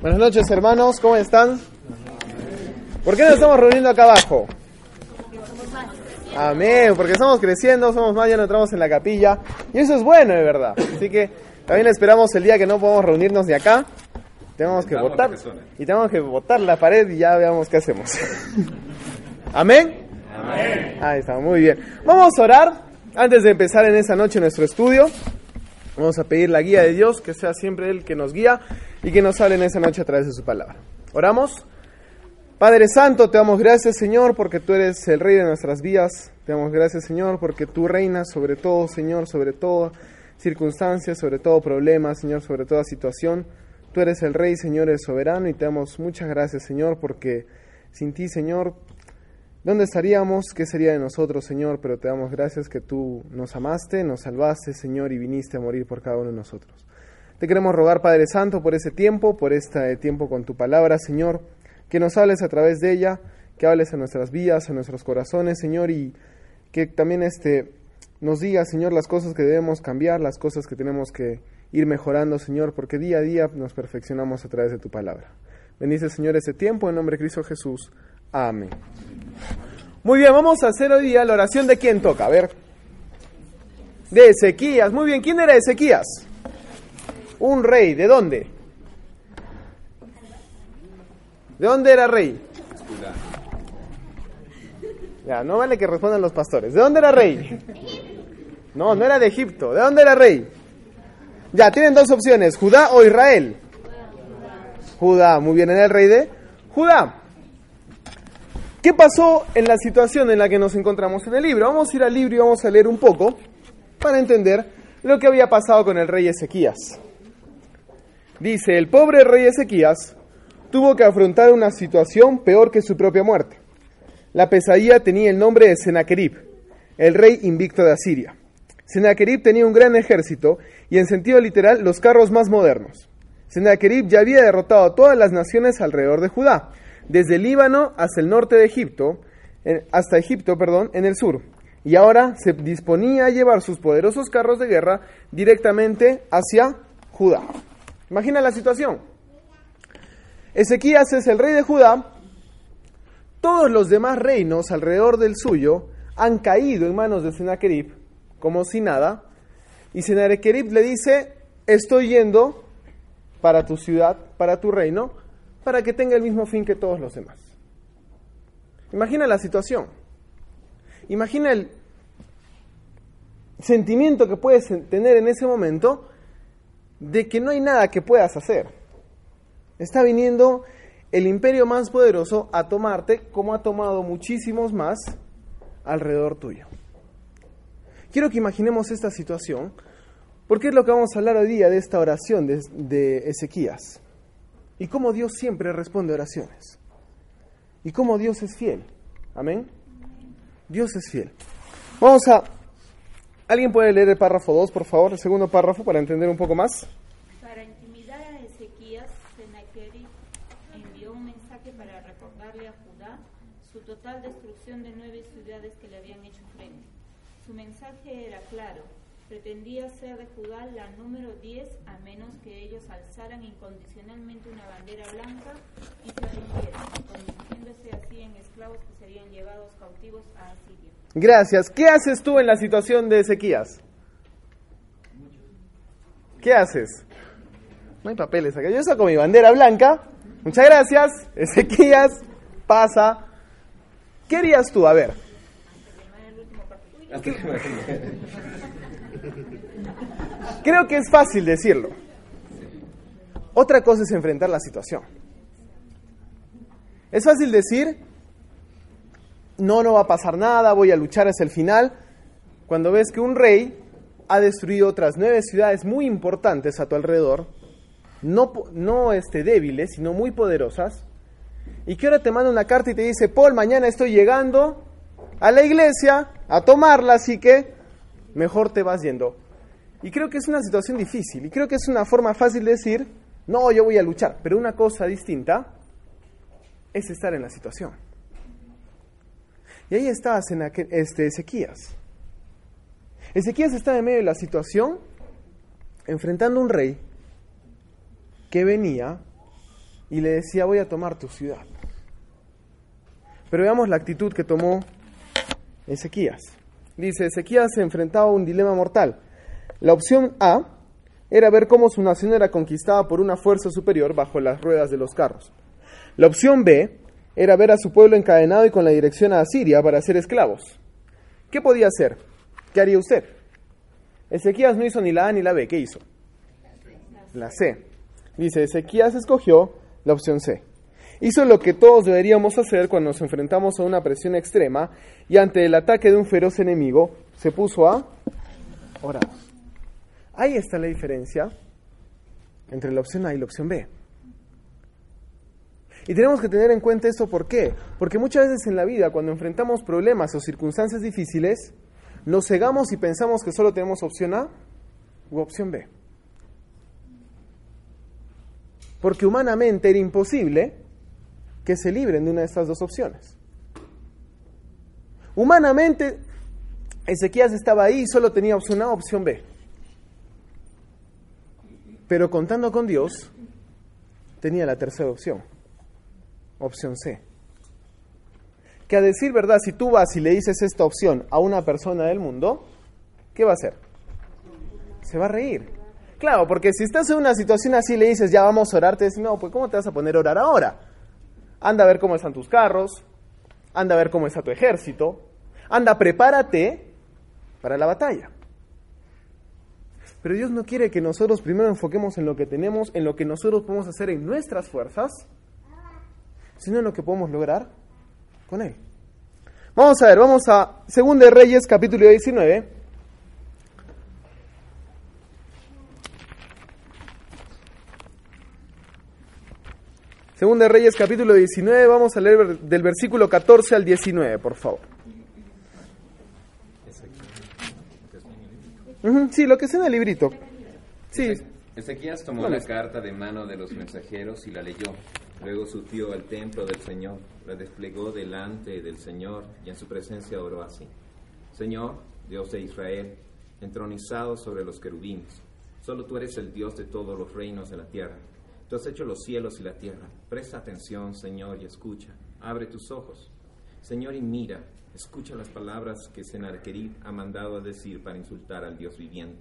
Buenas noches, hermanos, ¿cómo están? ¿Por qué nos estamos reuniendo acá abajo? Amén, porque estamos creciendo, somos más, ya no entramos en la capilla. Y eso es bueno, de verdad. Así que también esperamos el día que no podamos reunirnos de acá. Tenemos que votar. Y tenemos que votar la pared y ya veamos qué hacemos. Amén. Amén. Ahí está, muy bien. Vamos a orar antes de empezar en esta noche nuestro estudio. Vamos a pedir la guía de Dios, que sea siempre Él que nos guía y que nos hable en esta noche a través de su palabra. Oramos. Padre Santo, te damos gracias, Señor, porque tú eres el Rey de nuestras vidas. Te damos gracias, Señor, porque tú reinas sobre todo, Señor, sobre toda circunstancia, sobre todo problema, Señor, sobre toda situación. Tú eres el Rey, Señor, el soberano, y te damos muchas gracias, Señor, porque sin ti, Señor, ¿dónde estaríamos? ¿Qué sería de nosotros, Señor? Pero te damos gracias que tú nos amaste, nos salvaste, Señor, y viniste a morir por cada uno de nosotros. Te queremos rogar, Padre Santo, por ese tiempo, por este tiempo con tu palabra, Señor, que nos hables a través de ella, que hables en nuestras vidas, en nuestros corazones, Señor, y que también este, nos digas, Señor, las cosas que debemos cambiar, las cosas que tenemos que ir mejorando, Señor, porque día a día nos perfeccionamos a través de tu palabra. Bendice, Señor, ese tiempo en nombre de Cristo Jesús. Amén. Muy bien, vamos a hacer hoy día la oración de quién toca. A ver. De Ezequías. Muy bien, ¿quién era Ezequías? Un rey. ¿De dónde? ¿De dónde era rey? Ya, no vale que respondan los pastores. ¿De dónde era rey? No, no era de Egipto. ¿De dónde era rey? Ya, tienen dos opciones, Judá o Israel. Judá, muy bien, era el rey de Judá. ¿Qué pasó en la situación en la que nos encontramos en el libro? Vamos a ir al libro y vamos a leer un poco para entender lo que había pasado con el rey Ezequías. Dice, el pobre rey Ezequías tuvo que afrontar una situación peor que su propia muerte. La pesadilla tenía el nombre de Sennacherib, el rey invicto de Asiria. Sennacherib tenía un gran ejército y en sentido literal los carros más modernos. Sennacherib ya había derrotado a todas las naciones alrededor de Judá, desde el Líbano hasta el norte de Egipto, hasta Egipto, perdón, en el sur. Y ahora se disponía a llevar sus poderosos carros de guerra directamente hacia Judá. Imagina la situación. Ezequías es el rey de Judá. Todos los demás reinos alrededor del suyo han caído en manos de Sennacherib como si nada. Y Sennacherib le dice, estoy yendo para tu ciudad, para tu reino, para que tenga el mismo fin que todos los demás. Imagina la situación. Imagina el sentimiento que puedes tener en ese momento de que no hay nada que puedas hacer. Está viniendo el imperio más poderoso a tomarte como ha tomado muchísimos más alrededor tuyo. Quiero que imaginemos esta situación, porque es lo que vamos a hablar hoy día de esta oración de, de Ezequías. Y cómo Dios siempre responde oraciones. Y cómo Dios es fiel. Amén. Dios es fiel. Vamos a... ¿Alguien puede leer el párrafo 2, por favor? El segundo párrafo para entender un poco más. Para intimidar a Ezequías, Sennacherib envió un mensaje para recordarle a Judá su total destrucción de nueve ciudades que le habían hecho frente. Su mensaje era claro, pretendía ser de Judá la número 10 a menos que ellos alzaran incondicionalmente una bandera blanca y se rindieran, convirtiéndose así en esclavos que serían llevados cautivos a Asiria. Gracias. ¿Qué haces tú en la situación de Ezequías? ¿Qué haces? No hay papeles acá. Yo saco mi bandera blanca. Muchas gracias. Ezequías pasa. ¿Qué harías tú? A ver. Creo que es fácil decirlo. Otra cosa es enfrentar la situación. Es fácil decir, no, no va a pasar nada, voy a luchar hasta el final, cuando ves que un rey ha destruido otras nueve ciudades muy importantes a tu alrededor no, no este, débiles, sino muy poderosas, y que ahora te manda una carta y te dice, Paul, mañana estoy llegando a la iglesia a tomarla, así que mejor te vas yendo. Y creo que es una situación difícil, y creo que es una forma fácil de decir, no, yo voy a luchar, pero una cosa distinta es estar en la situación. Y ahí está este, Ezequías. Ezequías está en medio de la situación enfrentando a un rey que venía y le decía voy a tomar tu ciudad. Pero veamos la actitud que tomó Ezequías. Dice, Ezequías se enfrentaba a un dilema mortal. La opción A era ver cómo su nación era conquistada por una fuerza superior bajo las ruedas de los carros. La opción B era ver a su pueblo encadenado y con la dirección a Asiria para ser esclavos. ¿Qué podía hacer? ¿Qué haría usted? Ezequías no hizo ni la A ni la B, ¿qué hizo? La C. Dice, Ezequías escogió la opción C. Hizo lo que todos deberíamos hacer cuando nos enfrentamos a una presión extrema y ante el ataque de un feroz enemigo, se puso a orar. Ahí está la diferencia entre la opción A y la opción B. Y tenemos que tener en cuenta esto, ¿por qué? Porque muchas veces en la vida, cuando enfrentamos problemas o circunstancias difíciles, nos cegamos y pensamos que solo tenemos opción A u opción B. Porque humanamente era imposible que se libren de una de estas dos opciones. Humanamente, Ezequías estaba ahí y solo tenía opción A, opción B. Pero contando con Dios, tenía la tercera opción, opción C. Que a decir verdad, si tú vas y le dices esta opción a una persona del mundo, ¿qué va a hacer? Se va a reír. Claro, porque si estás en una situación así y le dices, ya vamos a orar, te dicen, no, pues ¿cómo te vas a poner a orar ahora? Anda a ver cómo están tus carros, anda a ver cómo está tu ejército, anda, prepárate para la batalla. Pero Dios no quiere que nosotros primero enfoquemos en lo que tenemos, en lo que nosotros podemos hacer en nuestras fuerzas, sino en lo que podemos lograr con Él. Vamos a ver, vamos a 2 de Reyes capítulo 19. Segunda de Reyes capítulo 19, vamos a leer del versículo 14 al 19, por favor. Sí, lo que es en el librito. Sí. Ezequías tomó la carta de mano de los mensajeros y la leyó. Luego subió al templo del Señor, la desplegó delante del Señor y en su presencia oró así. Señor, Dios de Israel, entronizado sobre los querubines, solo tú eres el Dios de todos los reinos de la tierra Tú has hecho los cielos y la tierra. Presta atención, Señor, y escucha. Abre tus ojos. Señor, y mira. Escucha las palabras que Sennacherib ha mandado a decir para insultar al Dios viviente.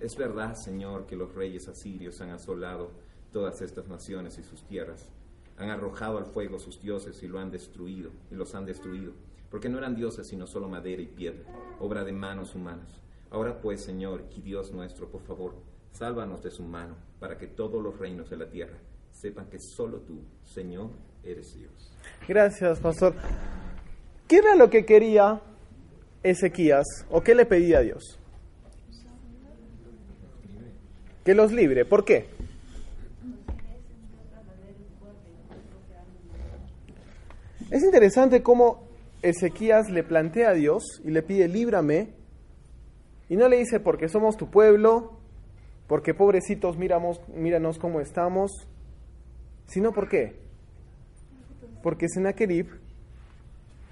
Es verdad, Señor, que los reyes asirios han asolado todas estas naciones y sus tierras. Han arrojado al fuego sus dioses y lo han destruido, y los han destruido, porque no eran dioses sino solo madera y piedra, obra de manos humanas. Ahora pues, Señor, y Dios nuestro, por favor, Sálvanos de su mano, para que todos los reinos de la tierra sepan que solo tú, Señor, eres Dios. Gracias, pastor. ¿Qué era lo que quería Ezequías o qué le pedía a Dios? Que los libre. ¿Por qué? Es interesante cómo Ezequías le plantea a Dios y le pide líbrame y no le dice porque somos tu pueblo, porque pobrecitos miramos, míranos cómo estamos, sino por qué. Porque Sennacherib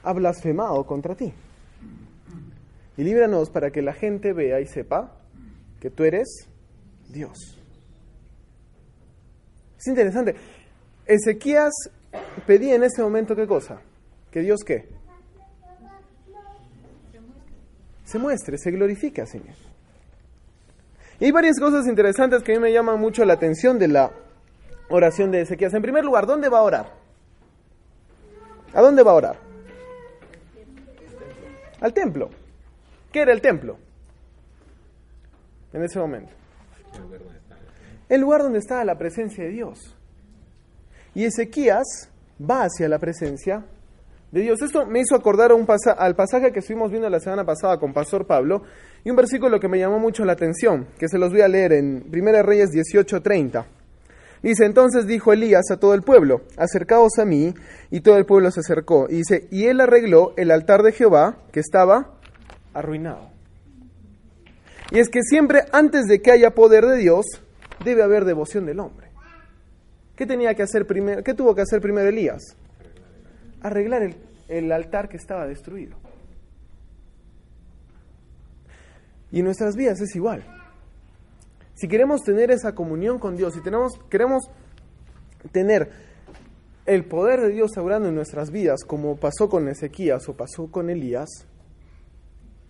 ha blasfemado contra ti. Y líbranos para que la gente vea y sepa que tú eres Dios. Es interesante. Ezequías pedía en ese momento qué cosa? Que Dios qué? Se muestre, se glorifique, Señor. Y hay varias cosas interesantes que a mí me llaman mucho la atención de la oración de Ezequías. En primer lugar, ¿dónde va a orar? ¿A dónde va a orar? Al templo. ¿Qué era el templo? En ese momento. El lugar donde estaba la presencia de Dios. Y Ezequías va hacia la presencia de Dios. Esto me hizo acordar un al pasaje que estuvimos viendo la semana pasada con Pastor Pablo y un versículo que me llamó mucho la atención, que se los voy a leer en 1 Reyes 18:30. Dice, entonces dijo Elías a todo el pueblo, acercaos a mí, y todo el pueblo se acercó. Y dice, y él arregló el altar de Jehová, que estaba arruinado. Y es que siempre antes de que haya poder de Dios, debe haber devoción del hombre. ¿Qué tenía que hacer primero? ¿Qué tuvo que hacer primero Elías? Arreglar el, el altar que estaba destruido. Y nuestras vidas es igual. Si queremos tener esa comunión con Dios, si tenemos, queremos tener el poder de Dios obrando en nuestras vidas, como pasó con Ezequías o pasó con Elías,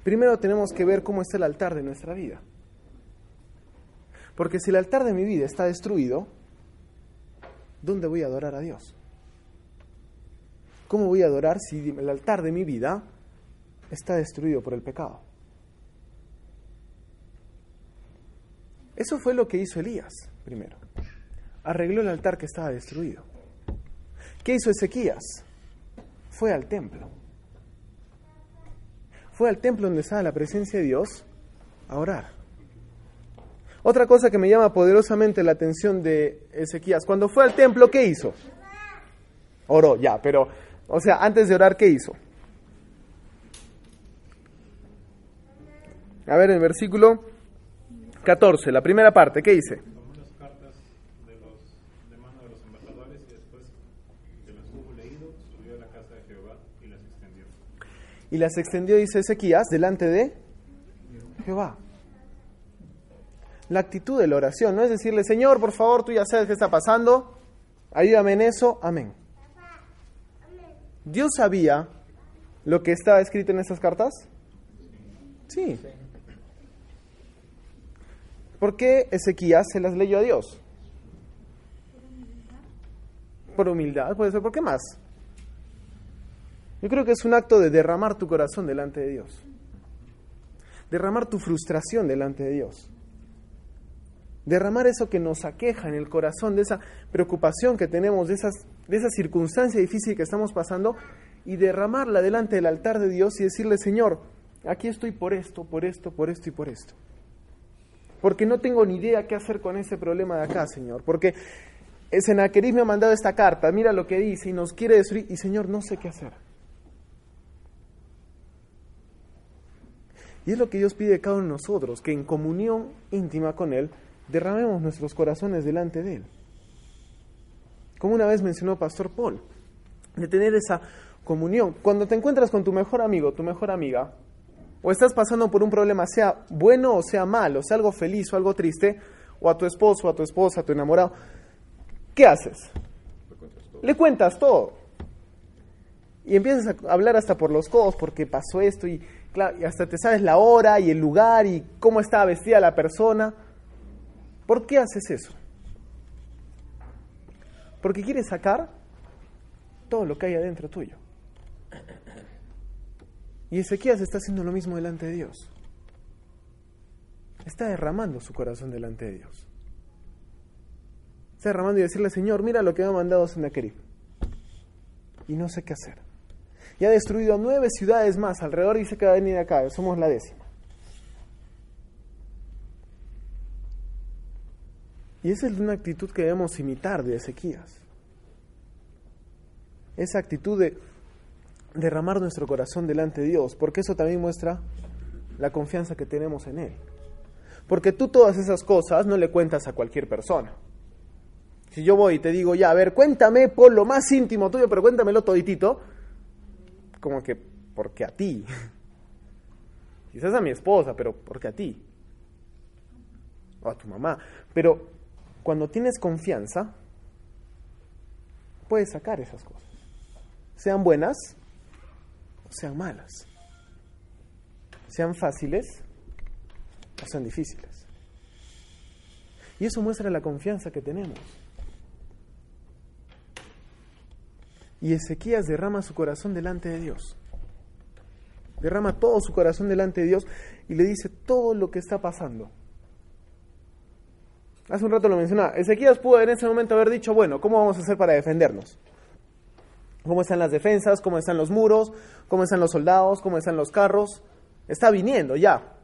primero tenemos que ver cómo está el altar de nuestra vida. Porque si el altar de mi vida está destruido, ¿dónde voy a adorar a Dios? ¿Cómo voy a adorar si el altar de mi vida está destruido por el pecado? Eso fue lo que hizo Elías primero. Arregló el altar que estaba destruido. ¿Qué hizo Ezequías? Fue al templo. Fue al templo donde estaba la presencia de Dios a orar. Otra cosa que me llama poderosamente la atención de Ezequías, cuando fue al templo, ¿qué hizo? Oró, ya, pero, o sea, antes de orar, ¿qué hizo? A ver, el versículo 14, la primera parte, ¿qué dice? Tomó las cartas de, los, de mano de los embajadores y después que las hubo leído, subió a la casa de Jehová y las extendió. Y las extendió, dice Ezequías, delante de Jehová. La actitud de la oración no es decirle, Señor, por favor, tú ya sabes qué está pasando, ayúdame en eso, amén. ¿Dios sabía lo que estaba escrito en esas cartas? Sí. ¿Por qué Ezequías se las leyó a Dios? Por humildad, puede ser. ¿Por qué más? Yo creo que es un acto de derramar tu corazón delante de Dios. Derramar tu frustración delante de Dios. Derramar eso que nos aqueja en el corazón, de esa preocupación que tenemos, de, esas, de esa circunstancia difícil que estamos pasando, y derramarla delante del altar de Dios y decirle, Señor, aquí estoy por esto, por esto, por esto y por esto. Porque no tengo ni idea qué hacer con ese problema de acá, Señor. Porque Senaquerib me ha mandado esta carta, mira lo que dice y nos quiere destruir, y Señor, no sé qué hacer. Y es lo que Dios pide de cada uno de nosotros, que en comunión íntima con Él derramemos nuestros corazones delante de Él. Como una vez mencionó Pastor Paul, de tener esa comunión. Cuando te encuentras con tu mejor amigo, tu mejor amiga, o estás pasando por un problema, sea bueno o sea malo, sea algo feliz o algo triste, o a tu esposo, a tu esposa, a tu enamorado, ¿qué haces? Le cuentas todo. Y empiezas a hablar hasta por los codos porque pasó esto y, y hasta te sabes la hora y el lugar y cómo estaba vestida la persona. ¿Por qué haces eso? Porque quieres sacar todo lo que hay adentro tuyo. Y Ezequías está haciendo lo mismo delante de Dios. Está derramando su corazón delante de Dios. Está derramando y decirle, Señor, mira lo que me ha mandado Sennacherib. Y no sé qué hacer. Y ha destruido nueve ciudades más alrededor y dice que va a venir acá. Somos la décima. Y esa es una actitud que debemos imitar de Ezequías. Esa actitud de derramar nuestro corazón delante de Dios, porque eso también muestra la confianza que tenemos en Él. Porque tú todas esas cosas no le cuentas a cualquier persona. Si yo voy y te digo, ya, a ver, cuéntame por lo más íntimo tuyo, pero cuéntamelo toditito, como que, porque a ti. Quizás a mi esposa, pero porque a ti. O a tu mamá. Pero cuando tienes confianza, puedes sacar esas cosas. Sean buenas sean malas. Sean fáciles o sean difíciles. Y eso muestra la confianza que tenemos. Y Ezequías derrama su corazón delante de Dios. Derrama todo su corazón delante de Dios y le dice todo lo que está pasando. Hace un rato lo mencionaba. Ezequías pudo en ese momento haber dicho, bueno, ¿cómo vamos a hacer para defendernos? ¿Cómo están las defensas? ¿Cómo están los muros? ¿Cómo están los soldados? ¿Cómo están los carros? Está viniendo ya.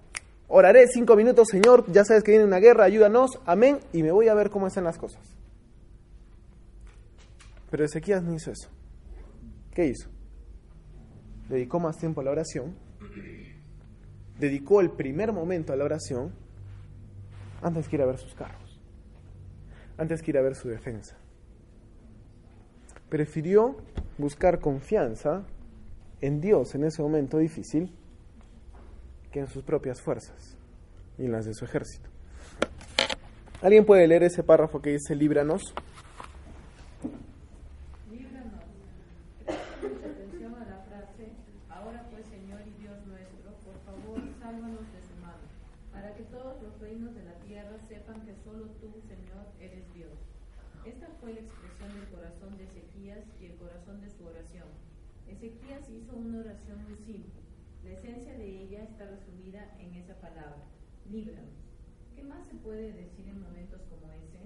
Oraré cinco minutos, Señor, ya sabes que viene una guerra, ayúdanos, amén, y me voy a ver cómo están las cosas. Pero Ezequías no hizo eso. ¿Qué hizo? Dedicó más tiempo a la oración. Dedicó el primer momento a la oración antes que ir a ver sus carros. Antes que ir a ver su defensa. Prefirió buscar confianza en Dios en ese momento difícil que en sus propias fuerzas y en las de su ejército. ¿Alguien puede leer ese párrafo que dice líbranos? Sepan que solo tú, Señor, eres Dios. Esta fue la expresión del corazón de Ezequías y el corazón de su oración. Ezequías hizo una oración muy simple. La esencia de ella está resumida en esa palabra, líbranos. ¿Qué más se puede decir en momentos como ese?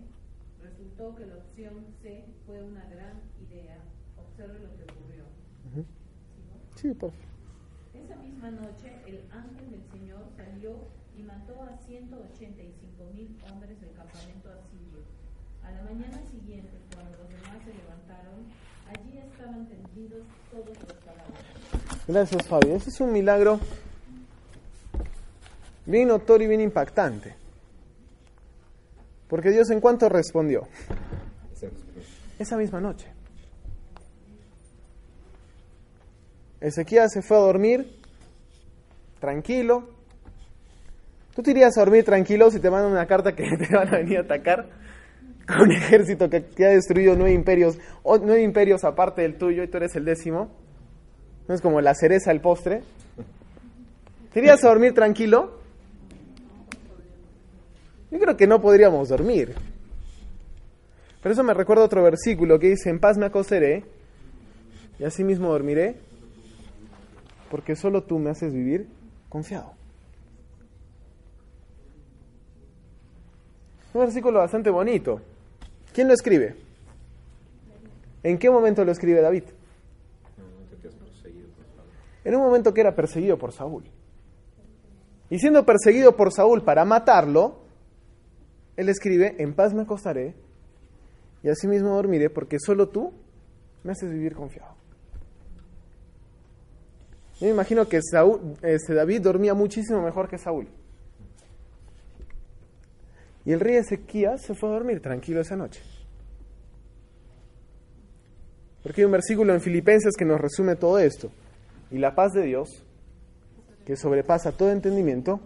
Resultó que la opción C fue una gran idea. Observe lo que ocurrió. Sí, por favor. Esa misma noche el ángel del Señor salió y mató a 185 mil hombres del campamento asirio. A la mañana siguiente, cuando los demás se levantaron, allí estaban tendidos todos los cadáveres. Gracias, Fabio. Ese es un milagro bien notorio y bien impactante. Porque Dios en cuanto respondió, esa misma noche. Ezequías se fue a dormir tranquilo. ¿Tú te irías a dormir tranquilo si te mandan una carta que te van a venir a atacar? Un ejército que, ha destruido nueve imperios, o nueve imperios aparte del tuyo y tú eres el décimo. ¿No es como la cereza del postre? ¿Te irías a dormir tranquilo? Yo creo que no podríamos dormir. Pero eso me recuerda otro versículo que dice, en paz me acostaré y así mismo dormiré, porque solo tú me haces vivir confiado. Un versículo bastante bonito. ¿Quién lo escribe? ¿En qué momento lo escribe David? En un momento que era perseguido por Saúl. Y siendo perseguido por Saúl para matarlo, él escribe, en paz me acostaré y asimismo dormiré porque solo tú me haces vivir confiado. Yo me imagino que Saúl, este, David dormía muchísimo mejor que Saúl. Y el rey Ezequías se fue a dormir tranquilo esa noche. Porque hay un versículo en Filipenses que nos resume todo esto. Y la paz de Dios, que sobrepasa todo entendimiento,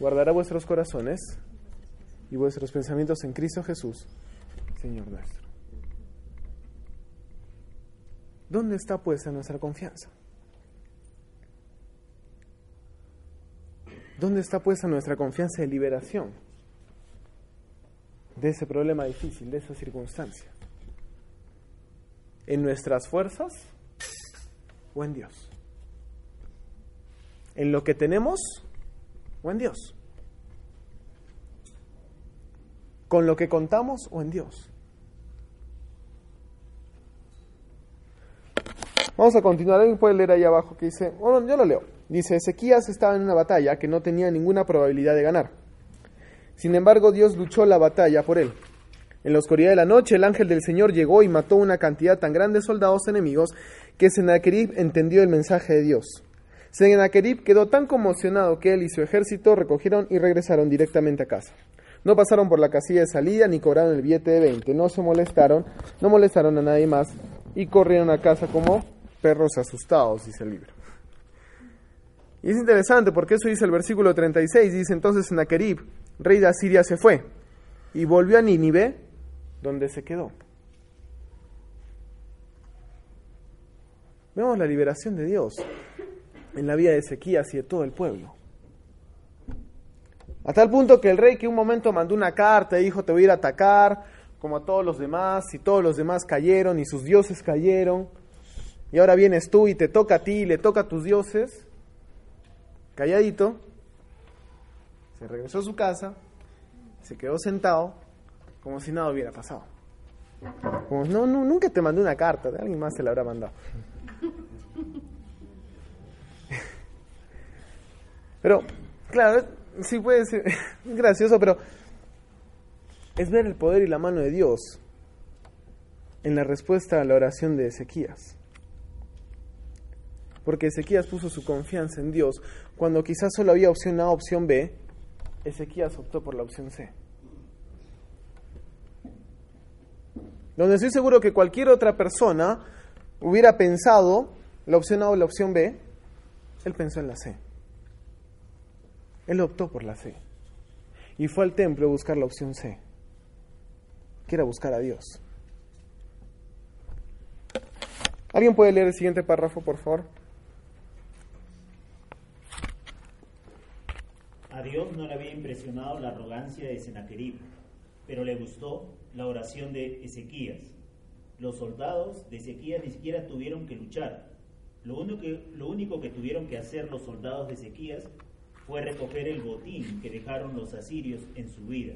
guardará vuestros corazones y vuestros pensamientos en Cristo Jesús, Señor nuestro. ¿Dónde está puesta nuestra confianza? ¿Dónde está puesta nuestra confianza de liberación de ese problema difícil, de esa circunstancia? ¿En nuestras fuerzas o en Dios? ¿En lo que tenemos o en Dios? ¿Con lo que contamos o en Dios? Vamos a continuar. Alguien puede leer ahí abajo que dice, bueno, yo lo leo. Dice, Ezequías estaba en una batalla que no tenía ninguna probabilidad de ganar. Sin embargo, Dios luchó la batalla por él. En la oscuridad de la noche, el ángel del Señor llegó y mató una cantidad tan grande de soldados enemigos que Sennacherib entendió el mensaje de Dios. Sennacherib quedó tan conmocionado que él y su ejército recogieron y regresaron directamente a casa. No pasaron por la casilla de salida ni cobraron el billete de 20. No se molestaron, no molestaron a nadie más y corrieron a casa como perros asustados, dice el libro. Y es interesante porque eso dice el versículo 36. Dice entonces Sennacherib, rey de Asiria, se fue y volvió a Nínive, donde se quedó. Vemos la liberación de Dios en la vida de Ezequías y de todo el pueblo. A tal punto que el rey que un momento mandó una carta y dijo te voy a ir a atacar, como a todos los demás, y todos los demás cayeron y sus dioses cayeron, y ahora vienes tú y te toca a ti y le toca a tus dioses, calladito, se regresó a su casa, se quedó sentado, como si nada hubiera pasado. Como, no, no, nunca te mandé una carta, alguien más se la habrá mandado. Pero, claro, sí puede ser gracioso, pero es ver el poder y la mano de Dios en la respuesta a la oración de Ezequías. Porque Ezequías puso su confianza en Dios cuando quizás solo había opción A, opción B, Ezequías optó por la opción C. Donde estoy seguro que cualquier otra persona hubiera pensado la opción A o la opción B, él pensó en la C. Él optó por la C. Y fue al templo a buscar la opción C, que era buscar a Dios. ¿Alguien puede leer el siguiente párrafo, por favor? A Dios no le había impresionado la arrogancia de Sennacherib, pero le gustó la oración de Ezequías. Los soldados de Ezequías ni siquiera tuvieron que luchar. Lo único que, lo único que tuvieron que hacer los soldados de Ezequías fue recoger el botín que dejaron los asirios en su vida.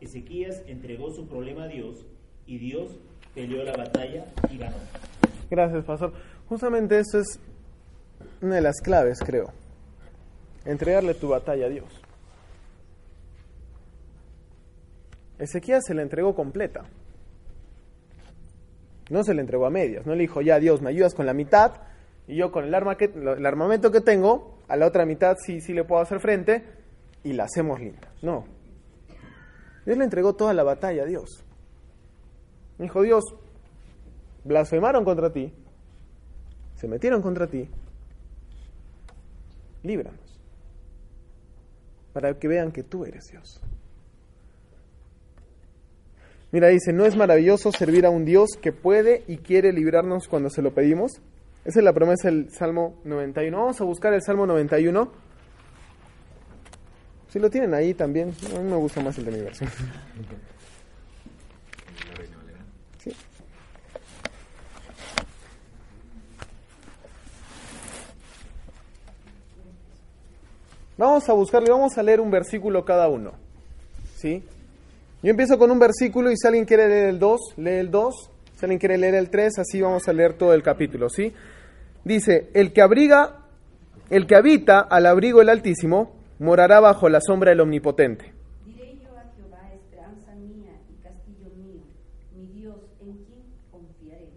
Ezequías entregó su problema a Dios y Dios peleó la batalla y ganó. Gracias, pastor. Justamente eso es una de las claves, creo. Entregarle tu batalla a Dios. Ezequías se la entregó completa. No se la entregó a medias. No le dijo, ya Dios, me ayudas con la mitad y yo con el, arma que, el armamento que tengo, a la otra mitad sí, sí le puedo hacer frente y la hacemos linda. No. Dios le entregó toda la batalla a Dios. Dijo, Dios, blasfemaron contra ti, se metieron contra ti, líbranos, para que vean que tú eres Dios. Mira, dice, ¿no es maravilloso servir a un Dios que puede y quiere librarnos cuando se lo pedimos? Esa es la promesa del Salmo 91. Vamos a buscar el Salmo 91. Si lo tienen ahí también, a mí me gusta más el de mi versión. Sí. Vamos a buscarle, vamos a leer un versículo cada uno. ¿Sí? Yo empiezo con un versículo y si alguien quiere leer el 2, lee el 2. Si alguien quiere leer el 3, así vamos a leer todo el capítulo, ¿sí? Dice, el que abriga, el que habita al abrigo del Altísimo, morará bajo la sombra del Omnipotente. Diré yo a Jehová, esperanza mía y castillo mío, mi Dios, en quien confiaré.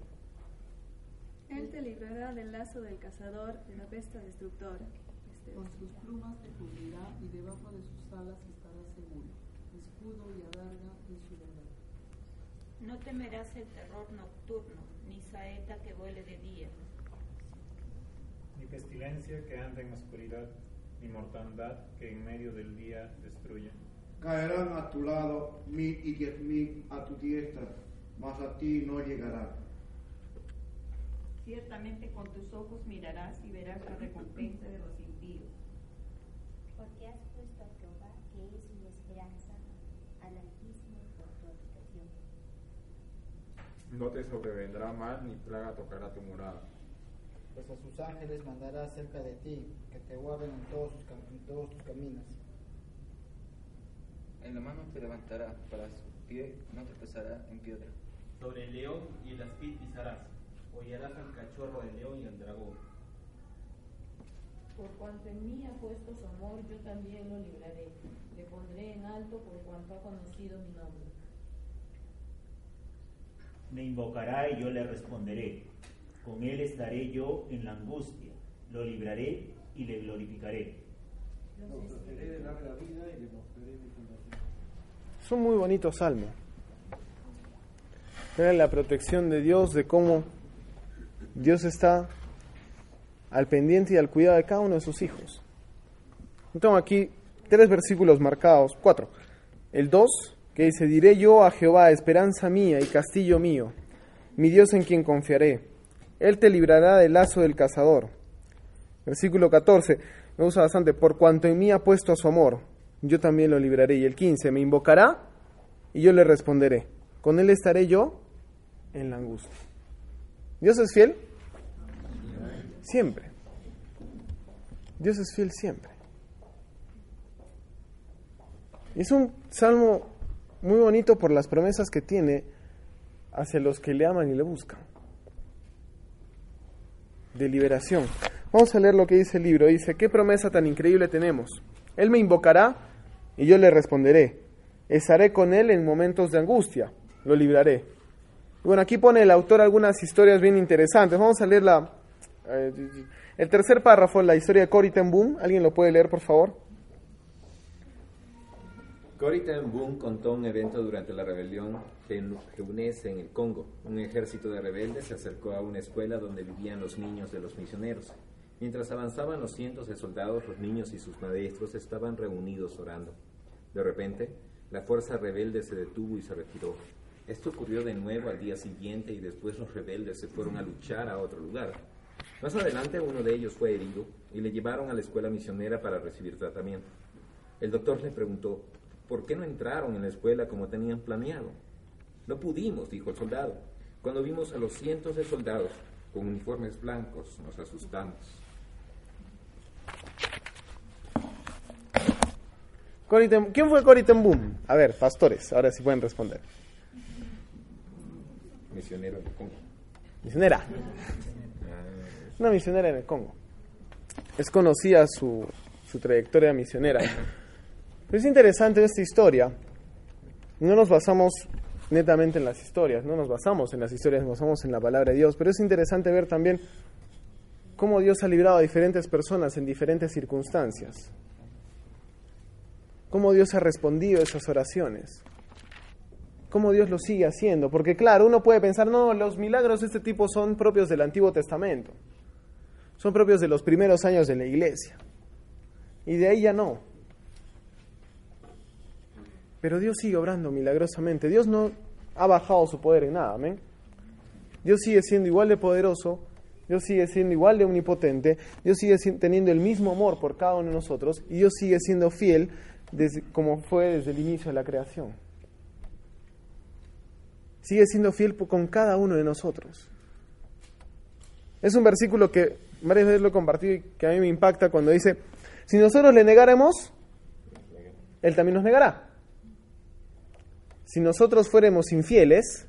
Él te librará del lazo del cazador, de la pesta destructora. Este Con sus plumas te cubrirá y debajo de sus alas estarás seguro. Escudo y adarga es su verdad. No temerás el terror nocturno, ni saeta que vuele de día, ni pestilencia que anda en oscuridad, ni mortandad que en medio del día destruye. Caerán a tu lado mil y diez mil a tu diestra, mas a ti no llegarán. Ciertamente con tus ojos mirarás y verás la recompensa de los impíos. Porque has puesto a Jehová, que es mi esperanza, al Altísimo por tu habitación. No te sobrevendrá mal ni plaga tocará tu morada. Pues a sus ángeles mandará cerca de ti, que te guarden en todos, sus cam- en todos tus caminos. En la mano te levantará, para su pie no te pesará en piedra. Sobre el león y el aspid pisarás, hollarás al cachorro del león y al dragón. Por cuanto en mí ha puesto su amor, yo también lo libraré. Le pondré en alto por cuanto ha conocido mi nombre. Me invocará y yo le responderé. Con él estaré yo en la angustia. Lo libraré y le glorificaré. Es un muy bonito salmo. Era la protección de Dios, de cómo Dios está al pendiente y al cuidado de cada uno de sus hijos. Tengo aquí tres versículos marcados, cuatro. El 2, que dice, diré yo a Jehová, esperanza mía y castillo mío, mi Dios en quien confiaré. Él te librará del lazo del cazador. Versículo 14, me gusta bastante, por cuanto en mí ha puesto a su amor, yo también lo libraré. Y el 15, me invocará y yo le responderé. Con él estaré yo en la angustia. ¿Dios es fiel? Siempre. Dios es fiel siempre. Es un salmo muy bonito por las promesas que tiene hacia los que le aman y le buscan. De liberación. Vamos a leer lo que dice el libro. Dice, ¿qué promesa tan increíble tenemos? Él me invocará y yo le responderé. Estaré con él en momentos de angustia. Lo libraré. Bueno, aquí pone el autor algunas historias bien interesantes. Vamos a leer la, eh, el tercer párrafo, la historia de Cory ten Boom. ¿Alguien lo puede leer, por favor? Cory ten contó un evento durante la rebelión jeunese en el Congo. Un ejército de rebeldes se acercó a una escuela donde vivían los niños de los misioneros. Mientras avanzaban los cientos de soldados, los niños y sus maestros estaban reunidos orando. De repente, la fuerza rebelde se detuvo y se retiró. Esto ocurrió de nuevo al día siguiente y después los rebeldes se fueron a luchar a otro lugar. Más adelante uno de ellos fue herido y le llevaron a la escuela misionera para recibir tratamiento. El doctor le preguntó, ¿por qué no entraron en la escuela como tenían planeado? No pudimos, dijo el soldado. Cuando vimos a los cientos de soldados con uniformes blancos, nos asustamos. ¿Quién fue Cory ten Boom? A ver, pastores, ahora sí pueden responder. Misionero en el Congo. Misionera. Una misionera en el Congo. Es conocida su, su trayectoria misionera. Pero es interesante esta historia. No nos basamos netamente en las historias, no nos basamos en las historias, nos basamos en la palabra de Dios, pero es interesante ver también cómo Dios ha librado a diferentes personas en diferentes circunstancias. Cómo Dios ha respondido a esas oraciones. Cómo Dios lo sigue haciendo. Porque claro, uno puede pensar, no, los milagros de este tipo son propios del Antiguo Testamento. Son propios de los primeros años de la iglesia. Y de ahí ya no. Pero Dios sigue obrando milagrosamente. Dios no ha bajado su poder en nada, amén. Dios sigue siendo igual de poderoso, Dios sigue siendo igual de omnipotente, Dios sigue teniendo el mismo amor por cada uno de nosotros y Dios sigue siendo fiel como fue desde el inicio de la creación. Sigue siendo fiel con cada uno de nosotros. Es un versículo que varias veces lo he compartido y que a mí me impacta cuando dice, si nosotros le negaremos, Él también nos negará si nosotros fuéramos infieles,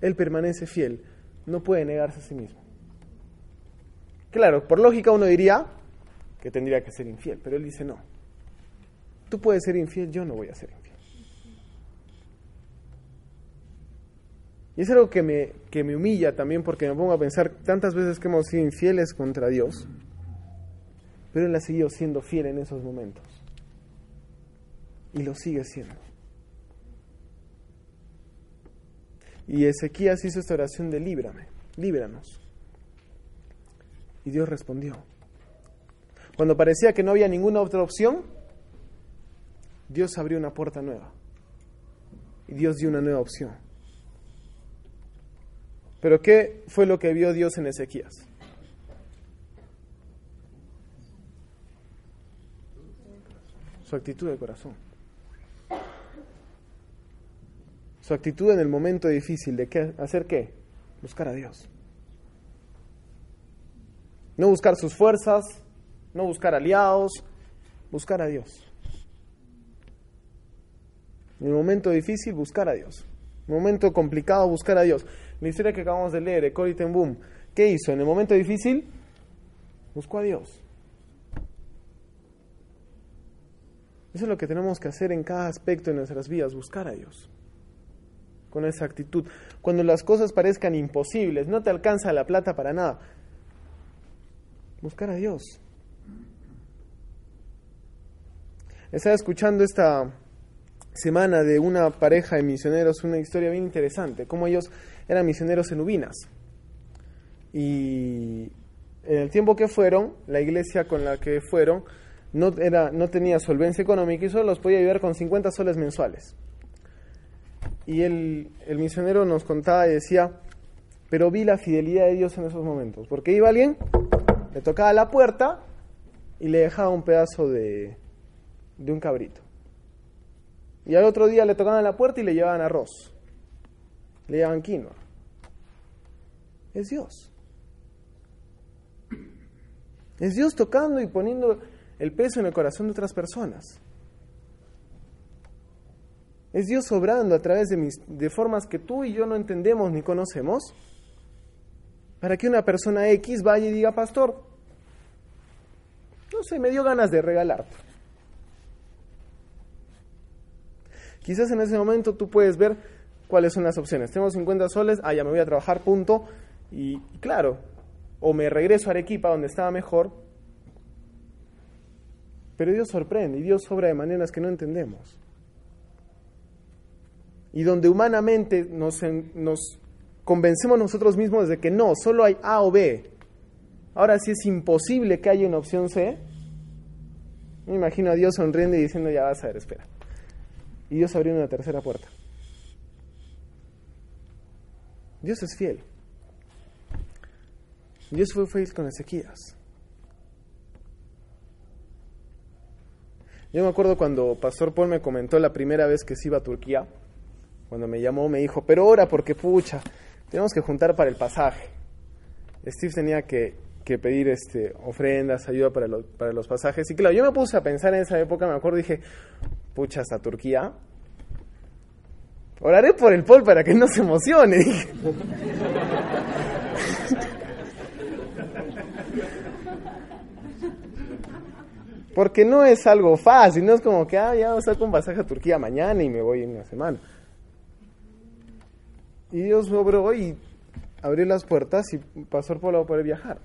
Él permanece fiel, no puede negarse a sí mismo. Claro, por lógica uno diría que tendría que ser infiel, pero Él dice no. Tú puedes ser infiel, yo no voy a ser infiel. Y es algo que me, que me humilla también porque me pongo a pensar tantas veces que hemos sido infieles contra Dios, pero Él ha seguido siendo fiel en esos momentos. Y lo sigue siendo. Y Ezequías hizo esta oración de líbrame, líbranos. Y Dios respondió. Cuando parecía que no había ninguna otra opción, Dios abrió una puerta nueva. Y Dios dio una nueva opción. Pero ¿qué fue lo que vio Dios en Ezequías? Su actitud de corazón. Su actitud en el momento difícil de qué, hacer qué? Buscar a Dios. No buscar sus fuerzas, no buscar aliados, buscar a Dios. En el momento difícil, buscar a Dios. En el momento complicado, buscar a Dios. La historia que acabamos de leer, Cory ten Boom, ¿qué hizo? En el momento difícil, buscó a Dios. Eso es lo que tenemos que hacer en cada aspecto de nuestras vidas, buscar a Dios con esa actitud. Cuando las cosas parezcan imposibles, no te alcanza la plata para nada. Buscar a Dios. Estaba escuchando esta semana de una pareja de misioneros, una historia bien interesante, cómo ellos eran misioneros en Ubinas. Y en el tiempo que fueron, la iglesia con la que fueron no, era, no tenía solvencia económica y solo los podía ayudar con 50 soles mensuales. Y el, misionero nos contaba y decía, pero vi la fidelidad de Dios en esos momentos, porque iba alguien, le tocaba la puerta y le dejaba un pedazo de, de un cabrito. Y al otro día le tocaban la puerta y le llevaban arroz, le llevaban quinoa. Es Dios. Es Dios tocando y poniendo el peso en el corazón de otras personas. Es Dios obrando a través de, mis, de formas que tú y yo no entendemos ni conocemos para que una persona X vaya y diga, pastor, no sé, me dio ganas de regalarte. Quizás en ese momento tú puedes ver ¿cuáles son las opciones? Tengo 50 soles, ah, ya me voy a trabajar, punto. Y claro, o me regreso a Arequipa, donde estaba mejor. Pero Dios sorprende y Dios obra de maneras que no entendemos. Y donde humanamente nos, nos convencemos nosotros mismos de que no, solo hay A o B. Ahora sí es imposible que haya una opción C. Me imagino a Dios sonriendo y diciendo, ya vas a ver, espera. Y Dios abrió una tercera puerta. Dios es fiel. Dios fue fiel con Ezequías. Yo me acuerdo cuando Pastor Paul me comentó la primera vez que se iba a Turquía, cuando me llamó me dijo, pero ahora porque pucha, tenemos que juntar para el pasaje. Steve tenía que, que pedir este, ofrendas, ayuda para, para los pasajes. Y claro, yo me puse a pensar en esa época, me acuerdo, dije, pucha, hasta Turquía. Oraré por el Paul para que no se emocione. Porque no es algo fácil, no es como que, ah, ya saco un pasaje a Turquía mañana y me voy en una semana. Y Dios obró y abrió las puertas y pasó por a poder viajar.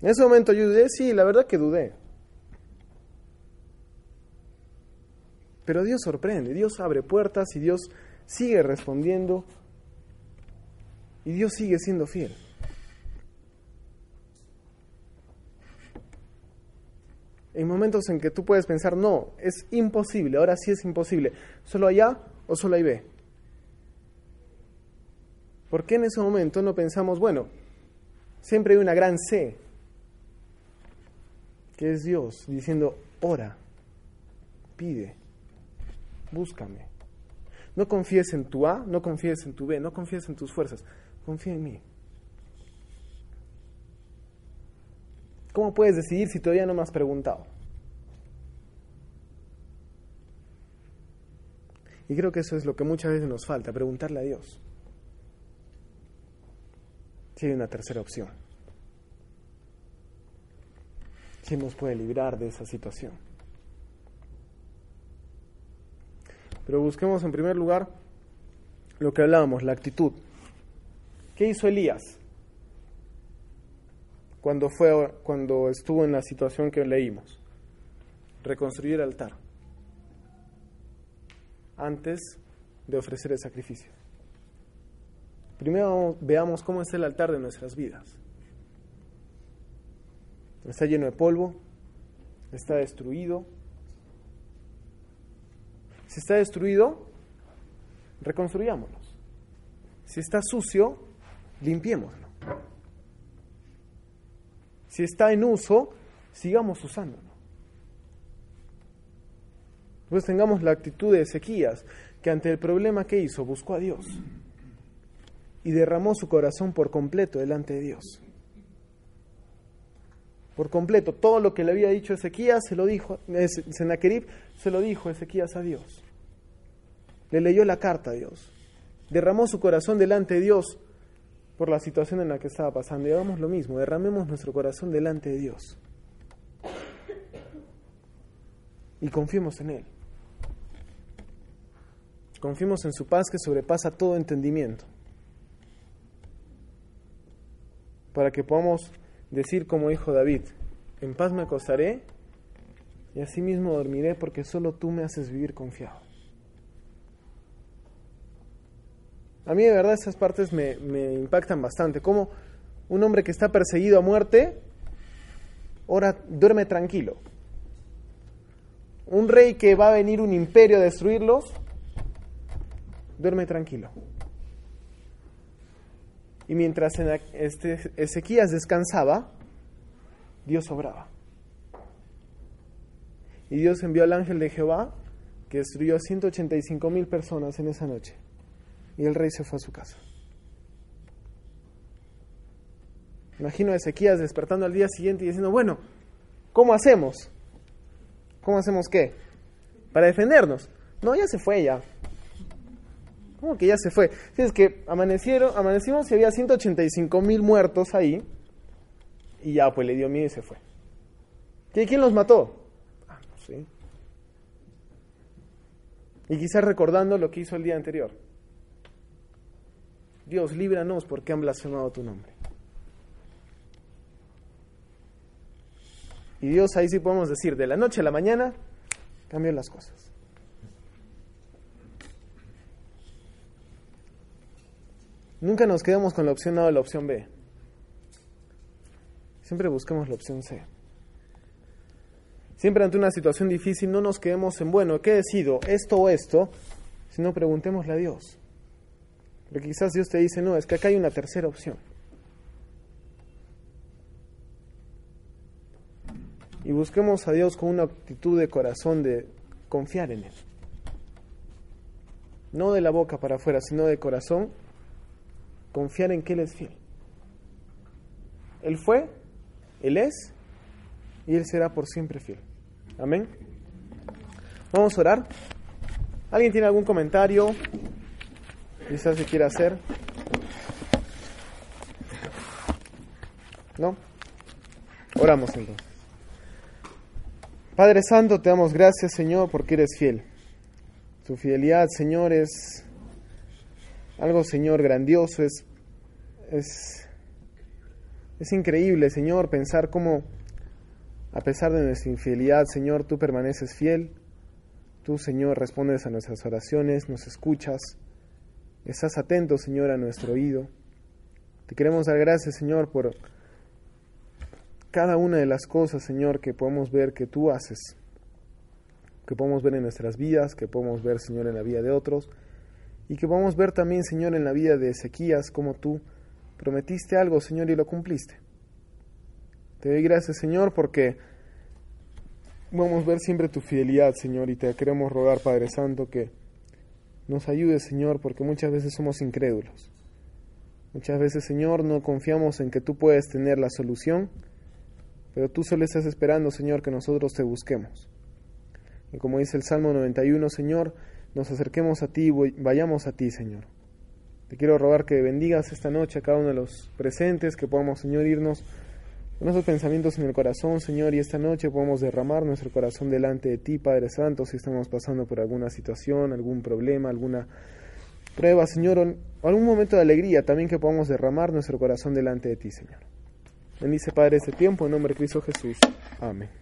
En ese momento yo dudé, sí, la verdad que dudé. Pero Dios sorprende, Dios abre puertas y Dios sigue respondiendo y Dios sigue siendo fiel. En momentos en que tú puedes pensar, no, es imposible, ahora sí es imposible, solo hay A o solo hay B. ¿Por qué en ese momento no pensamos, bueno, siempre hay una gran C, que es Dios, diciendo, ora, pide, búscame. No confíes en tu A, no confíes en tu B, no confíes en tus fuerzas, confía en mí. ¿Cómo puedes decidir si todavía no me has preguntado? Y creo que eso es lo que muchas veces nos falta, preguntarle a Dios. Si hay una tercera opción. Si nos puede librar de esa situación. Pero busquemos en primer lugar lo que hablábamos, la actitud. ¿Qué hizo Elías? cuando, fue, cuando estuvo en la situación que leímos. Reconstruir el altar antes de ofrecer el sacrificio. Primero veamos cómo es el altar de nuestras vidas. Está lleno de polvo, está destruido. Si está destruido, reconstruyámonos. Si está sucio, limpiémoslo. Si está en uso, sigamos usándolo. Pues tengamos la actitud de Ezequías, que ante el problema que hizo, buscó a Dios y derramó su corazón por completo delante de Dios. Por completo, todo lo que le había dicho Ezequías se lo dijo, Senaquerib se lo dijo Ezequías a Dios. Le leyó la carta a Dios. Derramó su corazón delante de Dios por la situación en la que estaba pasando. Y hagamos lo mismo, derramemos nuestro corazón delante de Dios. Y confiemos en Él. Confiemos en su paz que sobrepasa todo entendimiento. Para que podamos decir como dijo David, en paz me acostaré y asimismo dormiré porque solo tú me haces vivir confiado. A mí de verdad esas partes me, impactan bastante. Como un hombre que está perseguido a muerte, ahora duerme tranquilo. Un rey que va a venir un imperio a destruirlos, duerme tranquilo. Y mientras este, Ezequías descansaba, Dios obraba. Y Dios envió al ángel de Jehová que destruyó a 185 mil personas en esa noche y el rey se fue a su casa. Imagino a Ezequías despertando al día siguiente y diciendo, bueno, ¿cómo hacemos? ¿Cómo hacemos qué? Para defendernos. No, ya se fue ya. ¿Cómo que ya se fue? es que amanecieron, amanecimos y había 185 mil muertos ahí y ya pues le dio miedo y se fue. ¿Quién los mató? Ah, no sé. Y quizás recordando lo que hizo el día anterior. Dios, líbranos porque han blasfemado tu nombre. Y Dios ahí sí podemos decir, de la noche a la mañana, cambió las cosas. Nunca nos quedamos con la opción A o la opción B. Siempre buscamos la opción C. Siempre ante una situación difícil no nos quedemos en, bueno, ¿qué decido? ¿Esto o esto? Sino preguntémosle a Dios. Porque quizás Dios te dice, no, es que acá hay una tercera opción. Y busquemos a Dios con una actitud de corazón de confiar en Él. No de la boca para afuera, sino de corazón, confiar en que Él es fiel. Él fue, Él es, y Él será por siempre fiel. Amén. Vamos a orar. ¿Alguien tiene algún comentario? Quizás se quiera hacer. ¿No? Oramos entonces. Padre Santo, te damos gracias, Señor, porque eres fiel. Tu fidelidad, Señor, es algo, Señor, grandioso, es, es, es increíble, Señor, pensar cómo, a pesar de nuestra infidelidad, Señor, tú permaneces fiel. Tú, Señor, respondes a nuestras oraciones, nos escuchas, estás atento, Señor, a nuestro oído. Te queremos dar gracias, Señor, por cada una de las cosas, Señor, que podemos ver que tú haces, que podemos ver en nuestras vidas, que podemos ver, Señor, en la vida de otros, y que podemos ver también, Señor, en la vida de Ezequías, como tú prometiste algo, Señor, y lo cumpliste. Te doy gracias, Señor, porque vamos a ver siempre tu fidelidad, Señor, y te queremos rogar, Padre Santo, que nos ayudes, Señor, porque muchas veces somos incrédulos. Muchas veces, Señor, no confiamos en que tú puedes tener la solución, pero tú solo estás esperando, Señor, que nosotros te busquemos. Y como dice el Salmo 91, Señor, nos acerquemos a ti vayamos a ti, Señor. Te quiero rogar que bendigas esta noche a cada uno de los presentes, que podamos, Señor, irnos con esos pensamientos en el corazón, Señor, y esta noche podamos derramar nuestro corazón delante de ti, Padre Santo, si estamos pasando por alguna situación, algún problema, alguna prueba, Señor, o algún momento de alegría, también que podamos derramar nuestro corazón delante de ti, Señor. Bendice, Padre, este tiempo en nombre de Cristo Jesús. Amén.